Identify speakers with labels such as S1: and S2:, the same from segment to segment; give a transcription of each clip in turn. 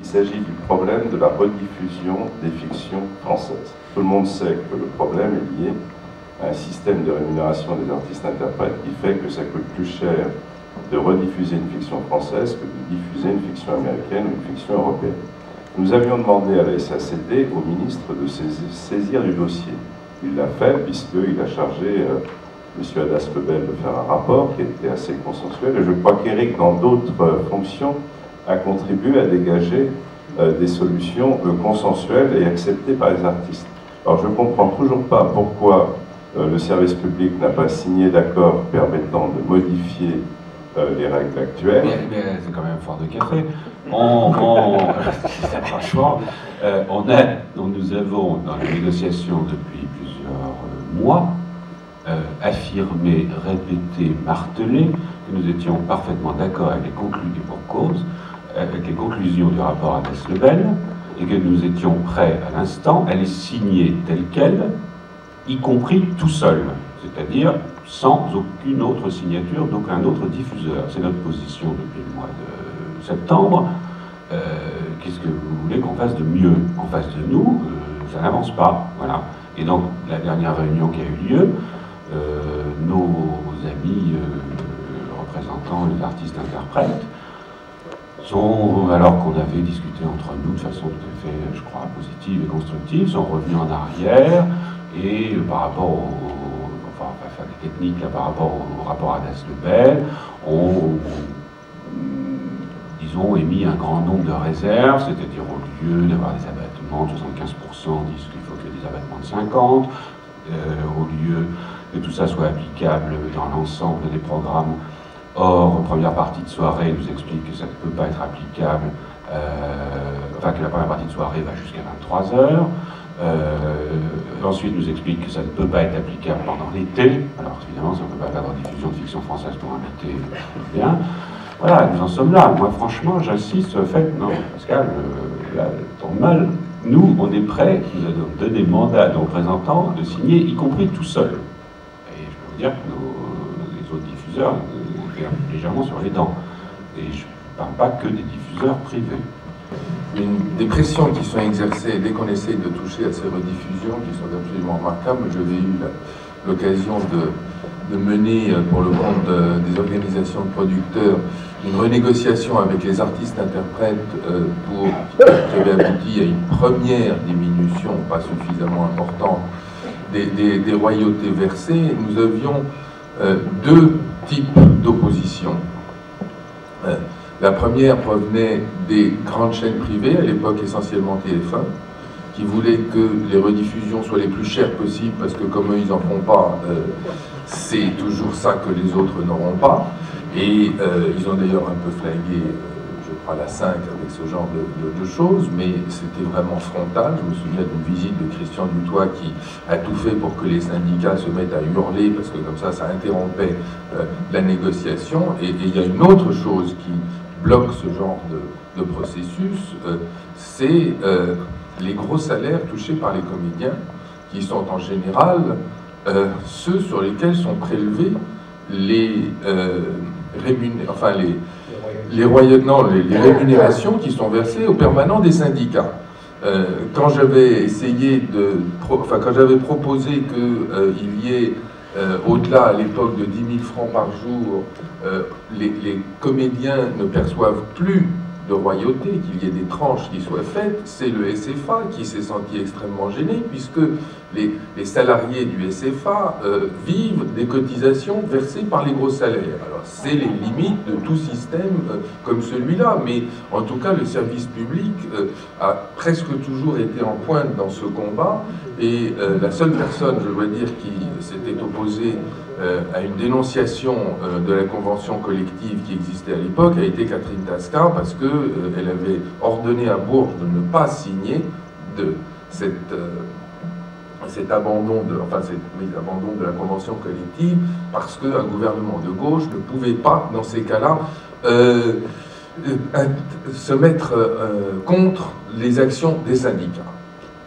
S1: Il s'agit du problème de la rediffusion des fictions françaises. Tout le monde sait que le problème est lié à un système de rémunération des artistes-interprètes qui fait que ça coûte plus cher de rediffuser une fiction française que de diffuser une fiction américaine ou une fiction européenne. Nous avions demandé à la SACD, au ministre, de saisir du dossier. Il l'a fait puisqu'il a chargé euh, M. Adas Lebel de faire un rapport qui était assez consensuel. Et je crois qu'Éric, dans d'autres euh, fonctions, a contribué à dégager euh, des solutions consensuelles et acceptées par les artistes. Alors je ne comprends toujours pas pourquoi le service public n'a pas signé d'accord permettant de modifier les règles actuelles.
S2: Mais, c'est quand même fort de café. On, franchement, on a, nous avons dans les négociations depuis plusieurs mois euh, affirmé, répété, martelé que nous étions parfaitement d'accord avec les conclusions pour cause, avec les conclusions du rapport à Lebel, et que nous étions prêts à l'instant à les signer telles quelles, y compris tout seul, c'est-à-dire sans aucune autre signature d'aucun autre diffuseur. C'est notre position depuis le mois de septembre. Euh, qu'est-ce que vous voulez qu'on fasse de mieux En face de nous, euh, ça n'avance pas. Voilà. Et donc, la dernière réunion qui a eu lieu, euh, nos amis euh, représentant les artistes-interprètes sont, alors qu'on avait discuté entre nous de façon tout à fait, je crois, positive et constructive, sont revenus en arrière et euh, par rapport au, enfin, faire des techniques là, par rapport au, rapport à Das Lebel, ont, disons, émis un grand nombre de réserves, c'est-à-dire au lieu d'avoir des abattements de 75%, disent qu'il faut ait des abattements de 50%, au lieu que tout ça soit applicable dans l'ensemble des programmes. Or, première partie de soirée, nous explique que ça ne peut pas être applicable, euh, enfin que la première partie de soirée va jusqu'à 23 heures. Euh, ensuite, nous explique que ça ne peut pas être applicable pendant l'été. Alors, évidemment, ça ne peut pas faire de diffusion de fiction française pendant l'été, bien. Voilà, nous en sommes là. Moi, franchement, j'insiste le fait, non, Pascal, euh, là, tombe mal. Nous, on est prêts, nous avons donné mandat à nos représentants de signer, y compris tout seul dire que les diffuseurs sont légèrement sur les dents. Et je ne parle pas que des diffuseurs privés.
S3: Une, des pressions qui sont exercées dès qu'on essaie de toucher à ces rediffusions, qui sont absolument remarquables. J'avais eu l'occasion de, mener euh, pour le compte des organisations de producteurs une renégociation avec les artistes-interprètes euh, pour qui avait abouti à une première diminution, pas suffisamment importante, des, royautés versées, nous avions euh, deux types d'opposition. Euh, la première provenait des grandes chaînes privées, à l'époque essentiellement TF1, qui voulaient que les rediffusions soient les plus chères possibles, parce que comme eux, ils n'en font pas, euh, c'est toujours ça que les autres n'auront pas. Et ils ont d'ailleurs un peu flingué à la 5 avec ce genre de, choses, mais c'était vraiment frontal. Je me souviens d'une visite de Christian Dutoit qui a tout fait pour que les syndicats se mettent à hurler, parce que comme ça, ça interrompait euh, la négociation. Et il y a une autre chose qui bloque ce genre de, processus, euh, c'est euh, les gros salaires touchés par les comédiens, qui sont en général ceux sur lesquels sont prélevés les, enfin les, les, les, rémunérations qui sont versées aux permanents des syndicats. Euh, quand j'avais essayé de, enfin quand j'avais proposé qu'il euh, y ait euh, au-delà à l'époque de 10 000 francs par jour, les, les, comédiens ne perçoivent plus de royauté, qu'il y ait des tranches qui soient faites, c'est le SFA qui s'est senti extrêmement gêné, puisque les, salariés du SFA euh, vivent des cotisations versées par les gros salaires. Alors c'est les limites de tout système euh, comme celui-là, mais en tout cas le service public euh, a presque toujours été en pointe dans ce combat, et la seule personne, je dois dire, qui s'était opposée à une dénonciation de la convention collective qui existait à l'époque a été Catherine Tascar, parce qu'elle avait ordonné à Bourges de ne pas signer de cette cet abandon de, enfin, abandon de la convention collective parce qu'un gouvernement de gauche ne pouvait pas, dans ces cas-là, euh, euh, se mettre euh, contre les actions des syndicats.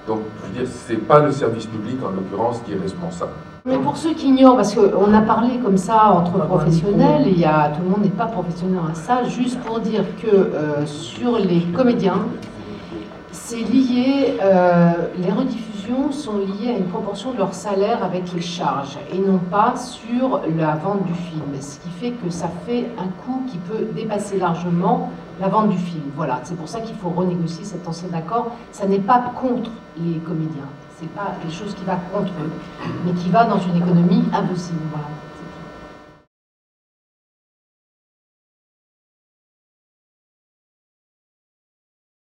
S3: Donc, je veux dire, ce n'est pas le service public, en l'occurrence, qui est responsable.
S4: Mais pour ceux qui ignorent, parce qu'on a parlé comme ça entre professionnels, il y a, tout le monde n'est pas professionnel dans ça, juste pour dire que euh, sur les comédiens, c'est lié, euh, les rediffusions sont liées à une proportion de leur salaire avec les charges et non pas sur la vente du film. Ce qui fait que ça fait un coût qui peut dépasser largement la vente du film. Voilà, c'est pour ça qu'il faut renégocier cet ancien accord. Ça n'est pas contre les comédiens, c'est pas quelque chose qui va contre eux, mais qui va dans une économie impossible. Voilà.